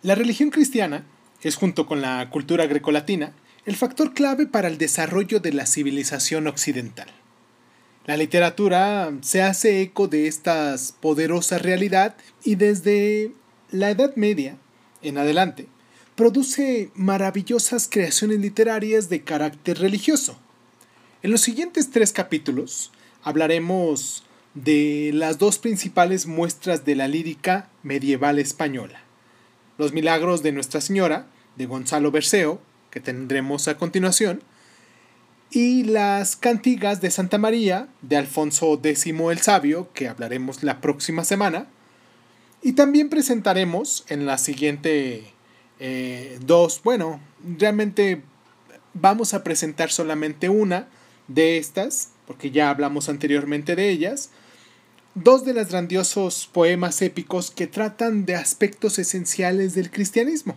La religión cristiana es, junto con la cultura grecolatina, el factor clave para el desarrollo de la civilización occidental. La literatura se hace eco de esta poderosa realidad y desde la Edad Media en adelante produce maravillosas creaciones literarias de carácter religioso. En los siguientes tres capítulos hablaremos de las dos principales muestras de la lírica medieval española. Los milagros de Nuestra Señora, de Gonzalo Berceo, que tendremos a continuación, y las cantigas de Santa María de Alfonso X el Sabio, que hablaremos la próxima semana. Y también presentaremos en la siguiente eh, dos, bueno, realmente vamos a presentar solamente una de estas, porque ya hablamos anteriormente de ellas, dos de los grandiosos poemas épicos que tratan de aspectos esenciales del cristianismo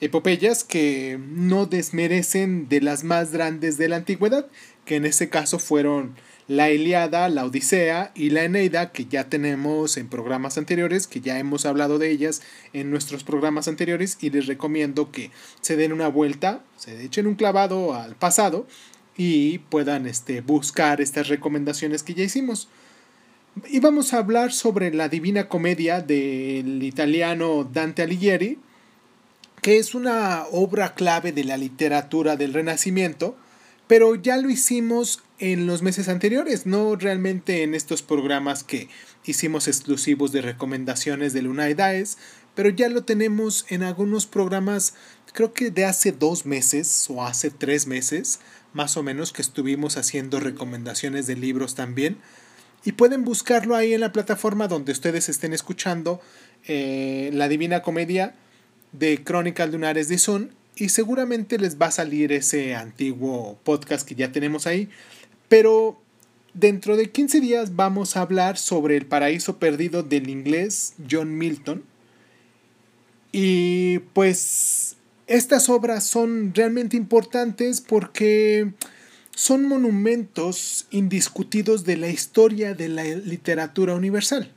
epopeyas que no desmerecen de las más grandes de la antigüedad, que en este caso fueron la Iliada, la Odisea y la Eneida, que ya tenemos en programas anteriores, que ya hemos hablado de ellas en nuestros programas anteriores y les recomiendo que se den una vuelta, se echen un clavado al pasado y puedan este, buscar estas recomendaciones que ya hicimos. Y vamos a hablar sobre la Divina Comedia del italiano Dante Alighieri, que es una obra clave de la literatura del Renacimiento, pero ya lo hicimos en los meses anteriores, no realmente en estos programas que hicimos exclusivos de recomendaciones de Luna pero ya lo tenemos en algunos programas, creo que de hace dos meses o hace tres meses, más o menos, que estuvimos haciendo recomendaciones de libros también. Y pueden buscarlo ahí en la plataforma donde ustedes estén escuchando eh, La Divina Comedia de Crónicas Lunares de Sun y seguramente les va a salir ese antiguo podcast que ya tenemos ahí. Pero dentro de 15 días vamos a hablar sobre el paraíso perdido del inglés John Milton. Y pues estas obras son realmente importantes porque son monumentos indiscutidos de la historia de la literatura universal.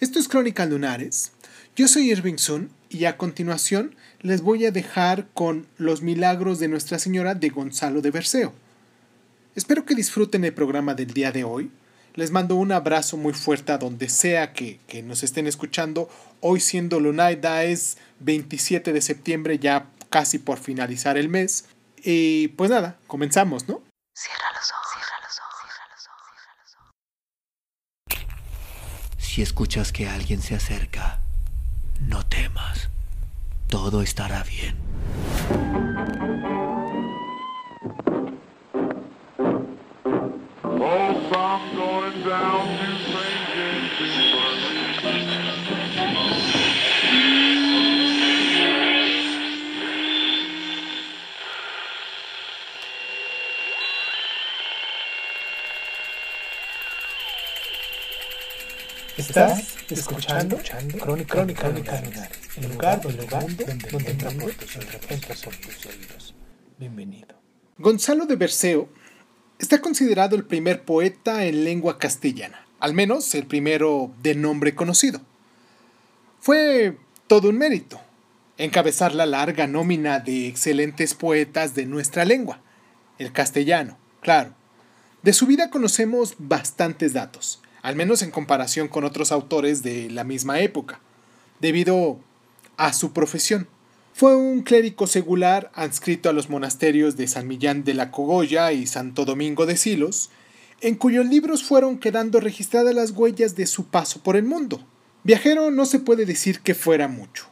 Esto es Crónicas Lunares. Yo soy Irving Sun y a continuación les voy a dejar con Los Milagros de Nuestra Señora de Gonzalo de Berceo. Espero que disfruten el programa del día de hoy. Les mando un abrazo muy fuerte a donde sea que, nos estén escuchando. Hoy siendo Lunaida es 27 de septiembre, ya casi por finalizar el mes. Y pues nada, comenzamos, ¿no? Cierra los ojos, cierra los ojos, cierra los ojos, cierra los ojos. Si escuchas que alguien se acerca, no temas, todo estará bien. Estás escuchando, escuchando Crónica, Crónica, Crónica el lugar, el lugar donde, donde, donde son tus oídos. Bienvenido. Gonzalo de Berceo está considerado el primer poeta en lengua castellana, al menos el primero de nombre conocido. Fue todo un mérito encabezar la larga nómina de excelentes poetas de nuestra lengua, el castellano, claro. De su vida conocemos bastantes datos al menos en comparación con otros autores de la misma época, debido a su profesión. Fue un clérigo secular adscrito a los monasterios de San Millán de la Cogolla y Santo Domingo de Silos, en cuyos libros fueron quedando registradas las huellas de su paso por el mundo. Viajero no se puede decir que fuera mucho.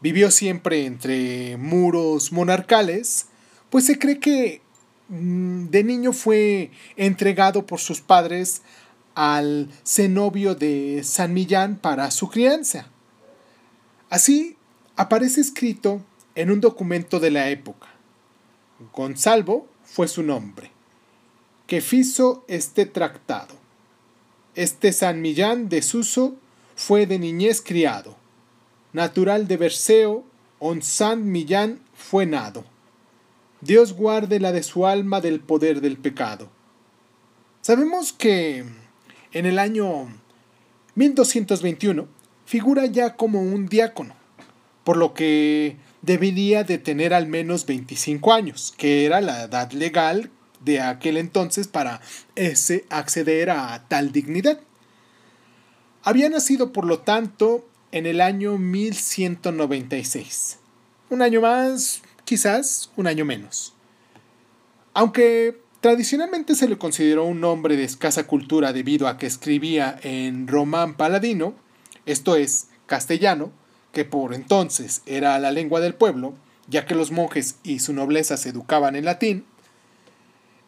Vivió siempre entre muros monarcales, pues se cree que mm, de niño fue entregado por sus padres al cenobio de San Millán para su crianza. Así aparece escrito en un documento de la época. Gonzalvo fue su nombre, que hizo este tratado. Este San Millán de Suso fue de niñez criado, natural de Berceo, on San Millán fue nado. Dios guarde la de su alma del poder del pecado. Sabemos que en el año 1221 figura ya como un diácono, por lo que debería de tener al menos 25 años, que era la edad legal de aquel entonces para ese acceder a tal dignidad. Había nacido, por lo tanto, en el año 1196. Un año más, quizás un año menos. Aunque tradicionalmente se le consideró un hombre de escasa cultura debido a que escribía en román paladino, esto es, castellano, que por entonces era la lengua del pueblo, ya que los monjes y su nobleza se educaban en latín,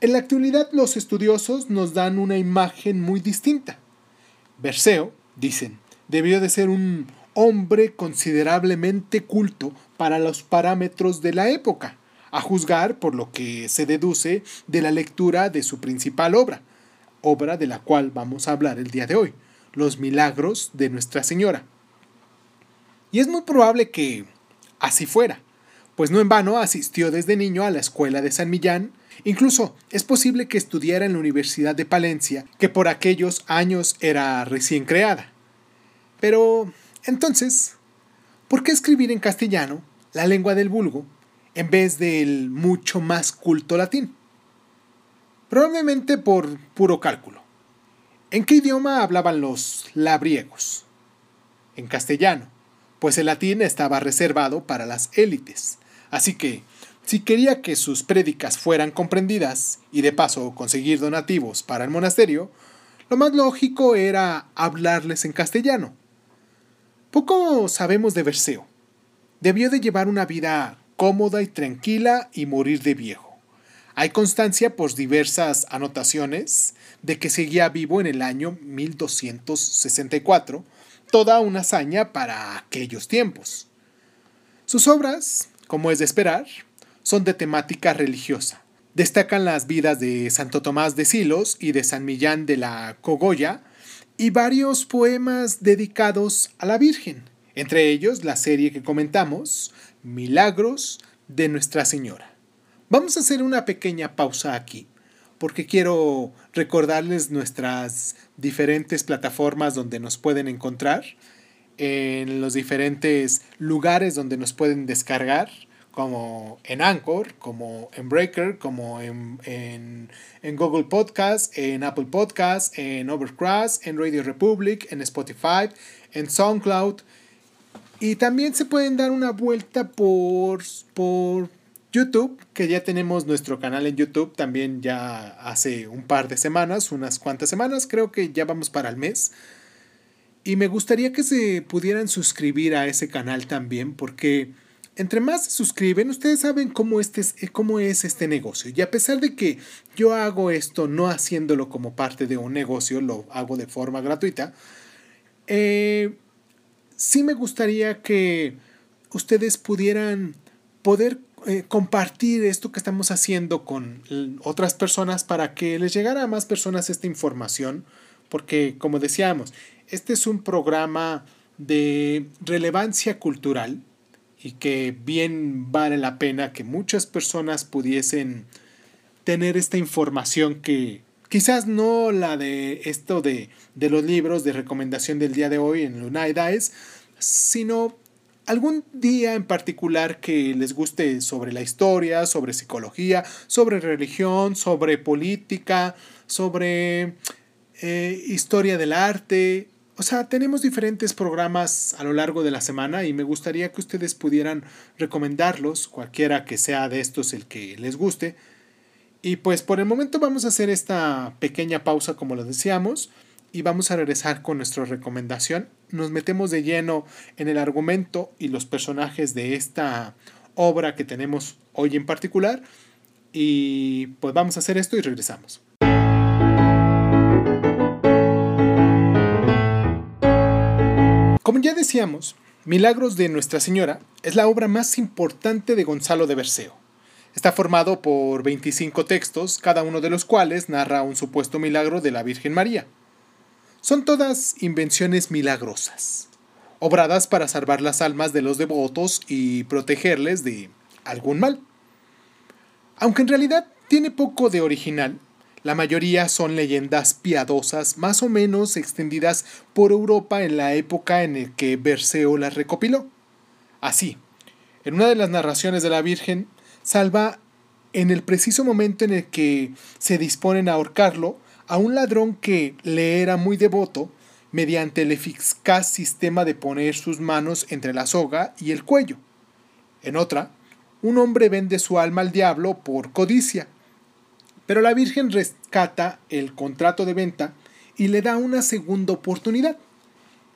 en la actualidad los estudiosos nos dan una imagen muy distinta. Berceo, dicen, debió de ser un hombre considerablemente culto para los parámetros de la época, a juzgar por lo que se deduce de la lectura de su principal obra, obra de la cual vamos a hablar el día de hoy, Los Milagros de Nuestra Señora. Y es muy probable que así fuera, pues no en vano asistió desde niño a la escuela de San Millán, incluso es posible que estudiara en la Universidad de Palencia, que por aquellos años era recién creada. Pero, entonces, ¿por qué escribir en castellano, la lengua del vulgo, en vez del mucho más culto latín? Probablemente por puro cálculo. ¿En qué idioma hablaban los labriegos? En castellano, pues el latín estaba reservado para las élites. Así que, si quería que sus prédicas fueran comprendidas y de paso conseguir donativos para el monasterio, lo más lógico era hablarles en castellano. Poco sabemos de Berceo. Debió de llevar una vida cómoda y tranquila y morir de viejo. Hay constancia por diversas anotaciones de que seguía vivo en el año 1264, toda una hazaña para aquellos tiempos. Sus obras, como es de esperar, son de temática religiosa. Destacan las vidas de Santo Tomás de Silos y de San Millán de la Cogolla y varios poemas dedicados a la Virgen, entre ellos la serie que comentamos, Milagros de Nuestra Señora. Vamos a hacer una pequeña pausa aquí, porque quiero recordarles nuestras diferentes plataformas donde nos pueden encontrar, en los diferentes lugares donde nos pueden descargar, como en Anchor, como en Breaker, como en, en, Google Podcast, en Apple Podcast, en Overcast, en Radio Republic, en Spotify, en SoundCloud y también se pueden dar una vuelta por, por YouTube, que ya tenemos nuestro canal en YouTube también ya hace un par de semanas, unas cuantas semanas, creo que ya vamos para el mes. Y me gustaría que se pudieran suscribir a ese canal también, porque entre más se suscriben, ustedes saben cómo, este es, cómo es este negocio. Y a pesar de que yo hago esto no haciéndolo como parte de un negocio, lo hago de forma gratuita, eh, sí me gustaría que ustedes pudieran poder eh, compartir esto que estamos haciendo con otras personas para que les llegara a más personas esta información, porque como decíamos, este es un programa de relevancia cultural y que bien vale la pena que muchas personas pudiesen tener esta información que quizás no la de esto de, de los libros de recomendación del día de hoy en Lunay Dice, sino algún día en particular que les guste sobre la historia, sobre psicología, sobre religión, sobre política, sobre eh, historia del arte. O sea, tenemos diferentes programas a lo largo de la semana y me gustaría que ustedes pudieran recomendarlos, cualquiera que sea de estos el que les guste. Y pues por el momento vamos a hacer esta pequeña pausa como lo decíamos y vamos a regresar con nuestra recomendación. Nos metemos de lleno en el argumento y los personajes de esta obra que tenemos hoy en particular. Y pues vamos a hacer esto y regresamos. Como ya decíamos, Milagros de Nuestra Señora es la obra más importante de Gonzalo de Berceo. Está formado por 25 textos, cada uno de los cuales narra un supuesto milagro de la Virgen María. Son todas invenciones milagrosas, obradas para salvar las almas de los devotos y protegerles de algún mal. Aunque en realidad tiene poco de original, la mayoría son leyendas piadosas más o menos extendidas por Europa en la época en la que Berceo las recopiló. Así, en una de las narraciones de la Virgen, salva en el preciso momento en el que se disponen a ahorcarlo a un ladrón que le era muy devoto mediante el eficaz sistema de poner sus manos entre la soga y el cuello. En otra, un hombre vende su alma al diablo por codicia, pero la Virgen rescata el contrato de venta y le da una segunda oportunidad.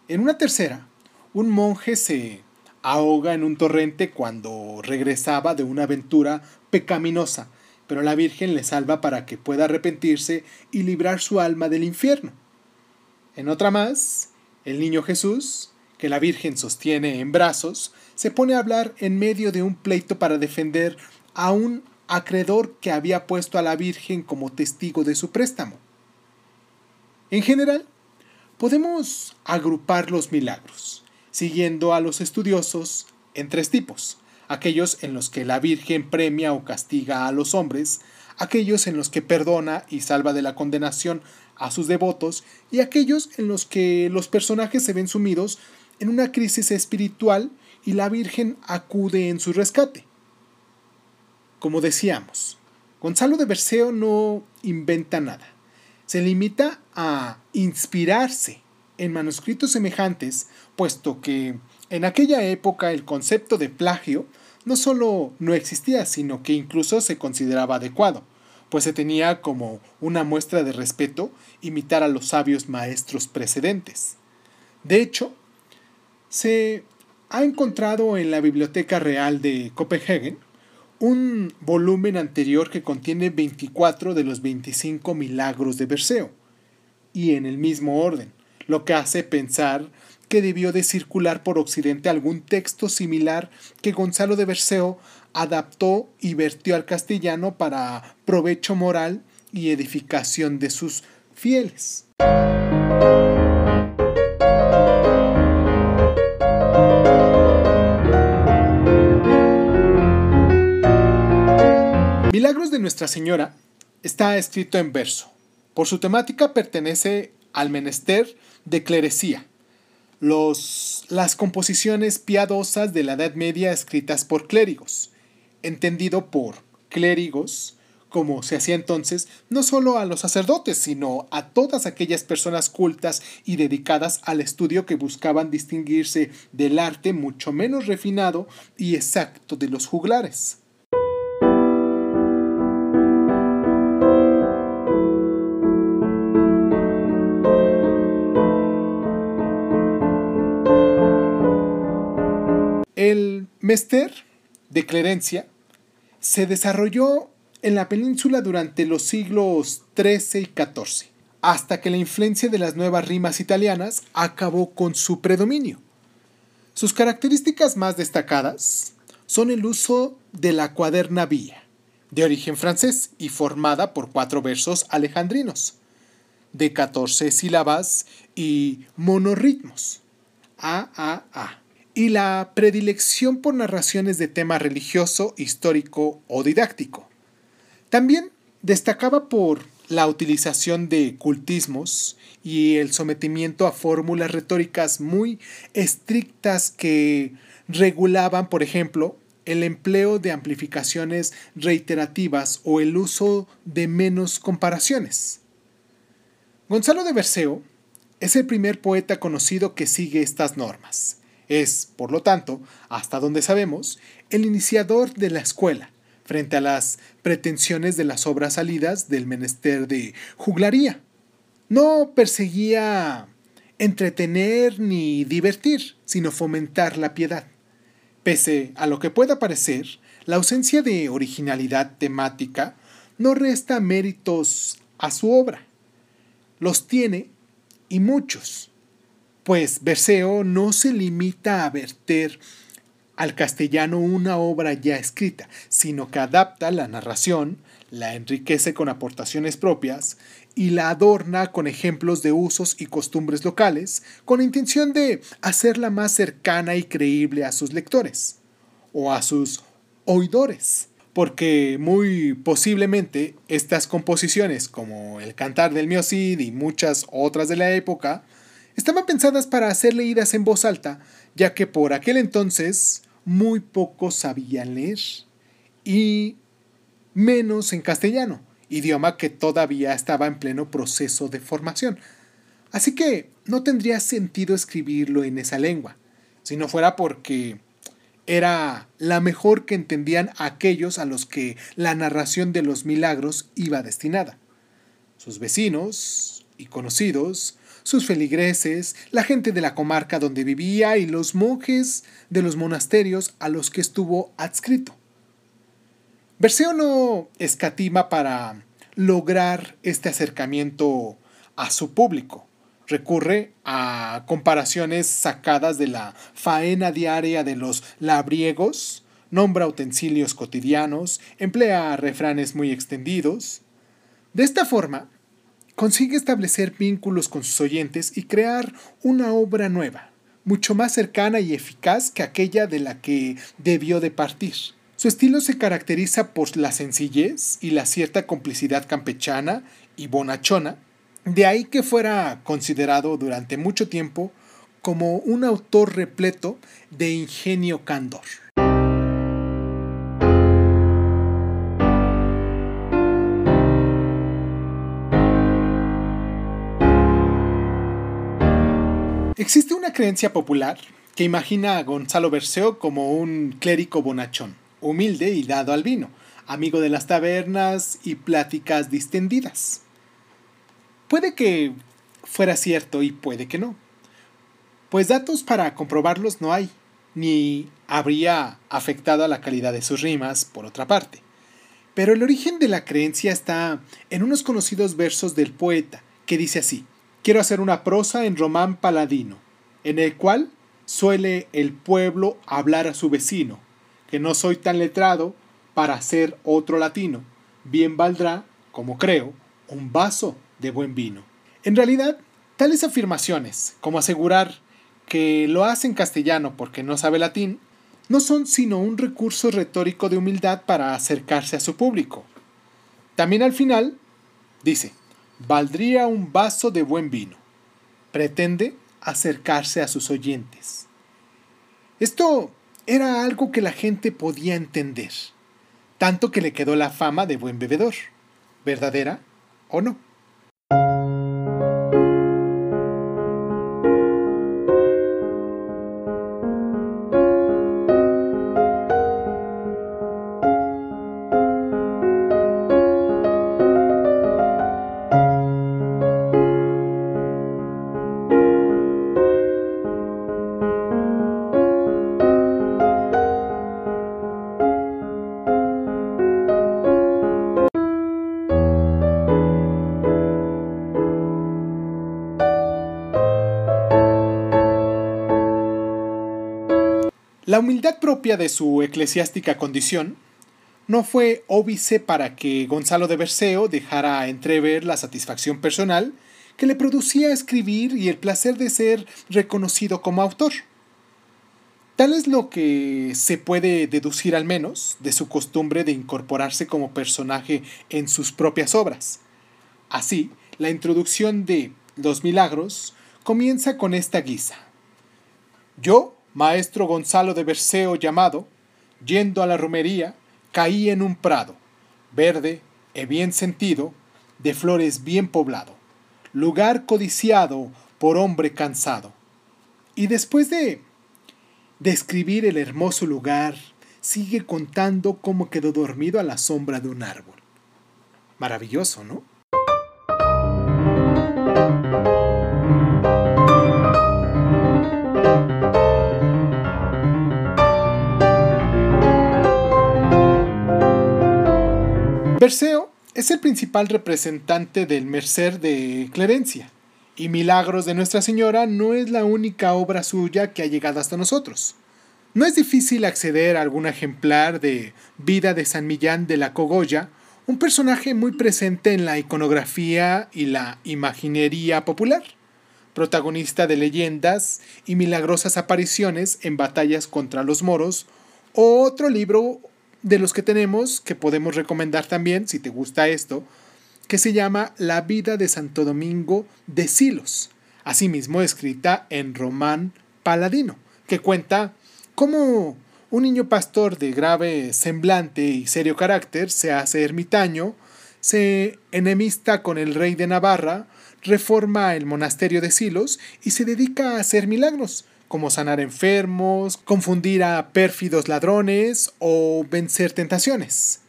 En una tercera, un monje se ahoga en un torrente cuando regresaba de una aventura pecaminosa, pero la Virgen le salva para que pueda arrepentirse y librar su alma del infierno. En otra más, el niño Jesús, que la Virgen sostiene en brazos, se pone a hablar en medio de un pleito para defender a un acreedor que había puesto a la Virgen como testigo de su préstamo. En general, podemos agrupar los milagros, siguiendo a los estudiosos en tres tipos, aquellos en los que la Virgen premia o castiga a los hombres, aquellos en los que perdona y salva de la condenación a sus devotos, y aquellos en los que los personajes se ven sumidos en una crisis espiritual y la Virgen acude en su rescate. Como decíamos, Gonzalo de Berceo no inventa nada. Se limita a inspirarse en manuscritos semejantes, puesto que en aquella época el concepto de plagio no solo no existía, sino que incluso se consideraba adecuado, pues se tenía como una muestra de respeto imitar a los sabios maestros precedentes. De hecho, se ha encontrado en la Biblioteca Real de Copenhague un volumen anterior que contiene 24 de los 25 milagros de Berceo, y en el mismo orden, lo que hace pensar que debió de circular por Occidente algún texto similar que Gonzalo de Berceo adaptó y vertió al castellano para provecho moral y edificación de sus fieles. Milagros de Nuestra Señora está escrito en verso. Por su temática pertenece al menester de clerecía, los, las composiciones piadosas de la Edad Media escritas por clérigos, entendido por clérigos, como se hacía entonces, no solo a los sacerdotes, sino a todas aquellas personas cultas y dedicadas al estudio que buscaban distinguirse del arte mucho menos refinado y exacto de los juglares. Mester de clerencia se desarrolló en la península durante los siglos XIII y XIV, hasta que la influencia de las nuevas rimas italianas acabó con su predominio. Sus características más destacadas son el uso de la cuaderna vía, de origen francés y formada por cuatro versos alejandrinos, de 14 sílabas y monorritmos, A, y la predilección por narraciones de tema religioso, histórico o didáctico. También destacaba por la utilización de cultismos y el sometimiento a fórmulas retóricas muy estrictas que regulaban, por ejemplo, el empleo de amplificaciones reiterativas o el uso de menos comparaciones. Gonzalo de Berceo es el primer poeta conocido que sigue estas normas es, por lo tanto, hasta donde sabemos, el iniciador de la escuela, frente a las pretensiones de las obras salidas del menester de juglaría. No perseguía entretener ni divertir, sino fomentar la piedad. Pese a lo que pueda parecer, la ausencia de originalidad temática no resta méritos a su obra. Los tiene y muchos pues Berceo no se limita a verter al castellano una obra ya escrita, sino que adapta la narración, la enriquece con aportaciones propias y la adorna con ejemplos de usos y costumbres locales, con intención de hacerla más cercana y creíble a sus lectores o a sus oidores. Porque muy posiblemente estas composiciones, como el Cantar del Miocid y muchas otras de la época, estaban pensadas para ser leídas en voz alta, ya que por aquel entonces muy pocos sabían leer y menos en castellano, idioma que todavía estaba en pleno proceso de formación. Así que no tendría sentido escribirlo en esa lengua, si no fuera porque era la mejor que entendían aquellos a los que la narración de los milagros iba destinada. Sus vecinos y conocidos, sus feligreses, la gente de la comarca donde vivía y los monjes de los monasterios a los que estuvo adscrito. Perseo no escatima para lograr este acercamiento a su público. Recurre a comparaciones sacadas de la faena diaria de los labriegos, nombra utensilios cotidianos, emplea refranes muy extendidos. De esta forma, consigue establecer vínculos con sus oyentes y crear una obra nueva, mucho más cercana y eficaz que aquella de la que debió de partir. Su estilo se caracteriza por la sencillez y la cierta complicidad campechana y bonachona, de ahí que fuera considerado durante mucho tiempo como un autor repleto de ingenio candor. Existe una creencia popular que imagina a Gonzalo Berceo como un clérigo bonachón humilde y dado al vino, amigo de las tabernas y pláticas distendidas. Puede que fuera cierto y puede que no, pues datos para comprobarlos no hay, ni habría afectado a la calidad de sus rimas, por otra parte. Pero el origen de la creencia está en unos conocidos versos del poeta, que dice así, quiero hacer una prosa en román paladino, en el cual suele el pueblo hablar a su vecino, que no soy tan letrado para ser otro latino. Bien valdrá, como creo, un vaso de buen vino. En realidad, tales afirmaciones, como asegurar que lo hace en castellano porque no sabe latín, no son sino un recurso retórico de humildad para acercarse a su público. También al final, dice, valdría un vaso de buen vino. Pretende acercarse a sus oyentes. Esto era algo que la gente podía entender, tanto que le quedó la fama de buen bebedor, verdadera o no. La humildad propia de su eclesiástica condición no fue óbice para que Gonzalo de Berceo dejara entrever la satisfacción personal que le producía escribir y el placer de ser reconocido como autor. Tal es lo que se puede deducir al menos de su costumbre de incorporarse como personaje en sus propias obras. Así, la introducción de Los Milagros comienza con esta guisa. Yo, maestro Gonzalo de Berceo llamado, yendo a la romería, caí en un prado, verde e bien sentido, de flores bien poblado, lugar codiciado por hombre cansado. Y después de describir el hermoso lugar, sigue contando cómo quedó dormido a la sombra de un árbol. Maravilloso, ¿no? Perseo es el principal representante del Mercer de Clerencia, y Milagros de Nuestra Señora no es la única obra suya que ha llegado hasta nosotros. No es difícil acceder a algún ejemplar de Vida de San Millán de la Cogolla, un personaje muy presente en la iconografía y la imaginería popular, protagonista de leyendas y milagrosas apariciones en batallas contra los moros, o otro libro de los que tenemos, que podemos recomendar también, si te gusta esto, que se llama La vida de Santo Domingo de Silos, asimismo escrita en román paladino, que cuenta cómo un niño pastor de grave semblante y serio carácter se hace ermitaño, se enemista con el rey de Navarra, reforma el monasterio de Silos y se dedica a hacer milagros, como sanar enfermos, confundir a pérfidos ladrones o vencer tentaciones.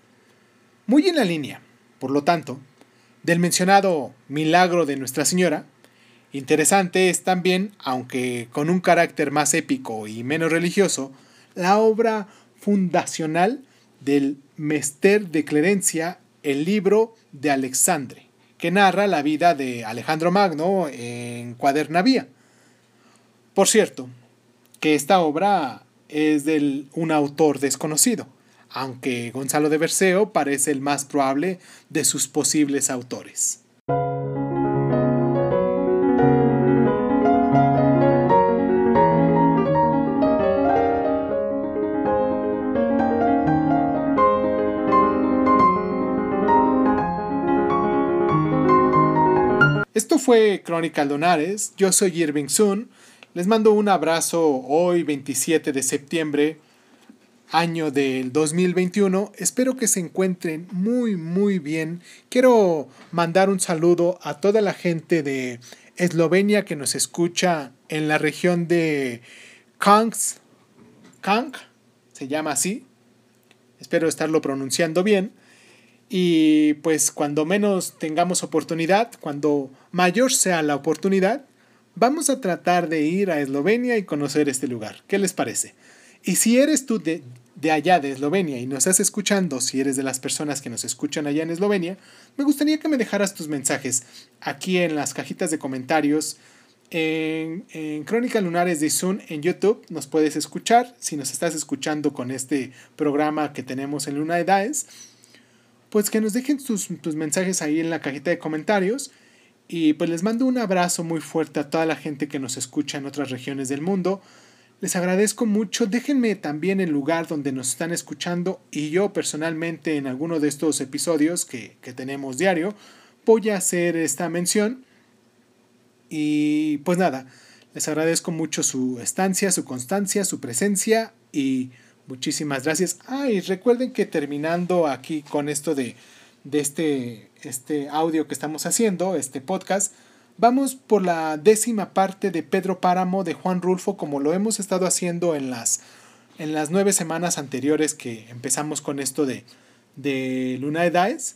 Muy en la línea, por lo tanto, del mencionado milagro de Nuestra Señora, interesante es también, aunque con un carácter más épico y menos religioso, la obra fundacional del Mester de Clerencia, el libro de Alexandre, que narra la vida de Alejandro Magno en Cuadernavía. Por cierto, que esta obra es de un autor desconocido, aunque Gonzalo de Berceo parece el más probable de sus posibles autores. Esto fue Crónica Donares, yo soy Irving Sun, les mando un abrazo hoy 27 de septiembre, año del 2021, espero que se encuentren muy muy bien, quiero mandar un saludo a toda la gente de Eslovenia que nos escucha en la región de Kanks, Kank, se llama así, espero estarlo pronunciando bien, y pues cuando menos tengamos oportunidad, cuando mayor sea la oportunidad, vamos a tratar de ir a Eslovenia y conocer este lugar. ¿Qué les parece? Y si eres tú de, de, allá de Eslovenia y nos estás escuchando, si eres de las personas que nos escuchan allá en Eslovenia, me gustaría que me dejaras tus mensajes aquí en las cajitas de comentarios. En, en Crónica Lunares de Zoom en YouTube nos puedes escuchar. Si nos estás escuchando con este programa que tenemos en Luna de Daes, pues que nos dejen tus, tus, mensajes ahí en la cajita de comentarios. Y pues les mando un abrazo muy fuerte a toda la gente que nos escucha en otras regiones del mundo. Les agradezco mucho. Déjenme también el lugar donde nos están escuchando y yo personalmente en alguno de estos episodios que, que tenemos diario voy a hacer esta mención. Y pues nada, les agradezco mucho su estancia, su constancia, su presencia y Muchísimas gracias. Ah, y recuerden que terminando aquí con esto de, de este, este audio que estamos haciendo, este podcast, vamos por la décima parte de Pedro Páramo de Juan Rulfo, como lo hemos estado haciendo en las, en las nueve semanas anteriores que empezamos con esto de, de Luna de Dies.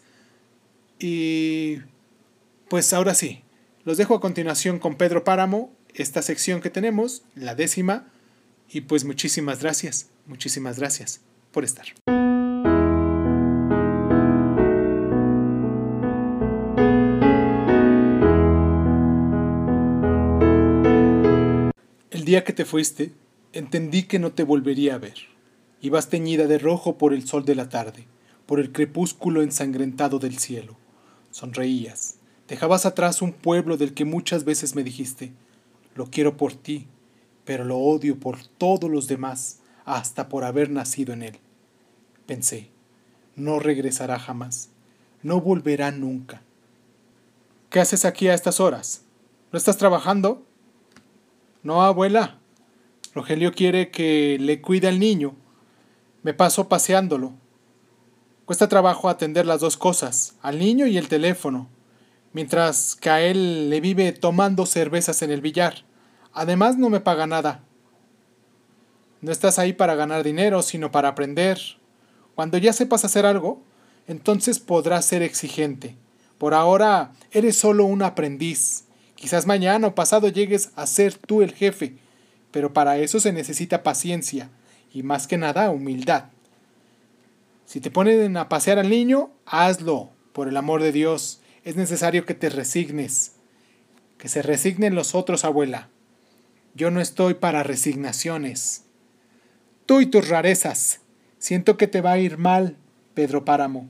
Y pues ahora sí, los dejo a continuación con Pedro Páramo, esta sección que tenemos, la décima, y pues muchísimas gracias. Muchísimas gracias por estar. Que te fuiste, entendí que no te volvería a ver. Ibas teñida de rojo por el sol de la tarde, por el crepúsculo ensangrentado del cielo. Sonreías. Dejabas atrás un pueblo del que muchas veces me dijiste, lo quiero por ti, pero lo odio por todos los demás hasta por haber nacido en él. Pensé, no regresará jamás, no volverá nunca. ¿Qué haces aquí a estas horas? ¿No estás trabajando? No, abuela. Rogelio quiere que le cuide al niño. Me paso paseándolo. Cuesta trabajo atender las dos cosas, al niño y el teléfono, mientras que a él le vive tomando cervezas en el billar. Además no me paga nada. No estás ahí para ganar dinero, sino para aprender. Cuando ya sepas hacer algo, entonces podrás ser exigente. Por ahora eres solo un aprendiz. Quizás mañana o pasado llegues a ser tú el jefe, pero para eso se necesita paciencia y más que nada humildad. Si te ponen a pasear al niño, hazlo, por el amor de Dios. Es necesario que te resignes. Que se resignen los otros, abuela. Yo no estoy para resignaciones. Tú y tus rarezas. Siento que te va a ir mal, Pedro Páramo.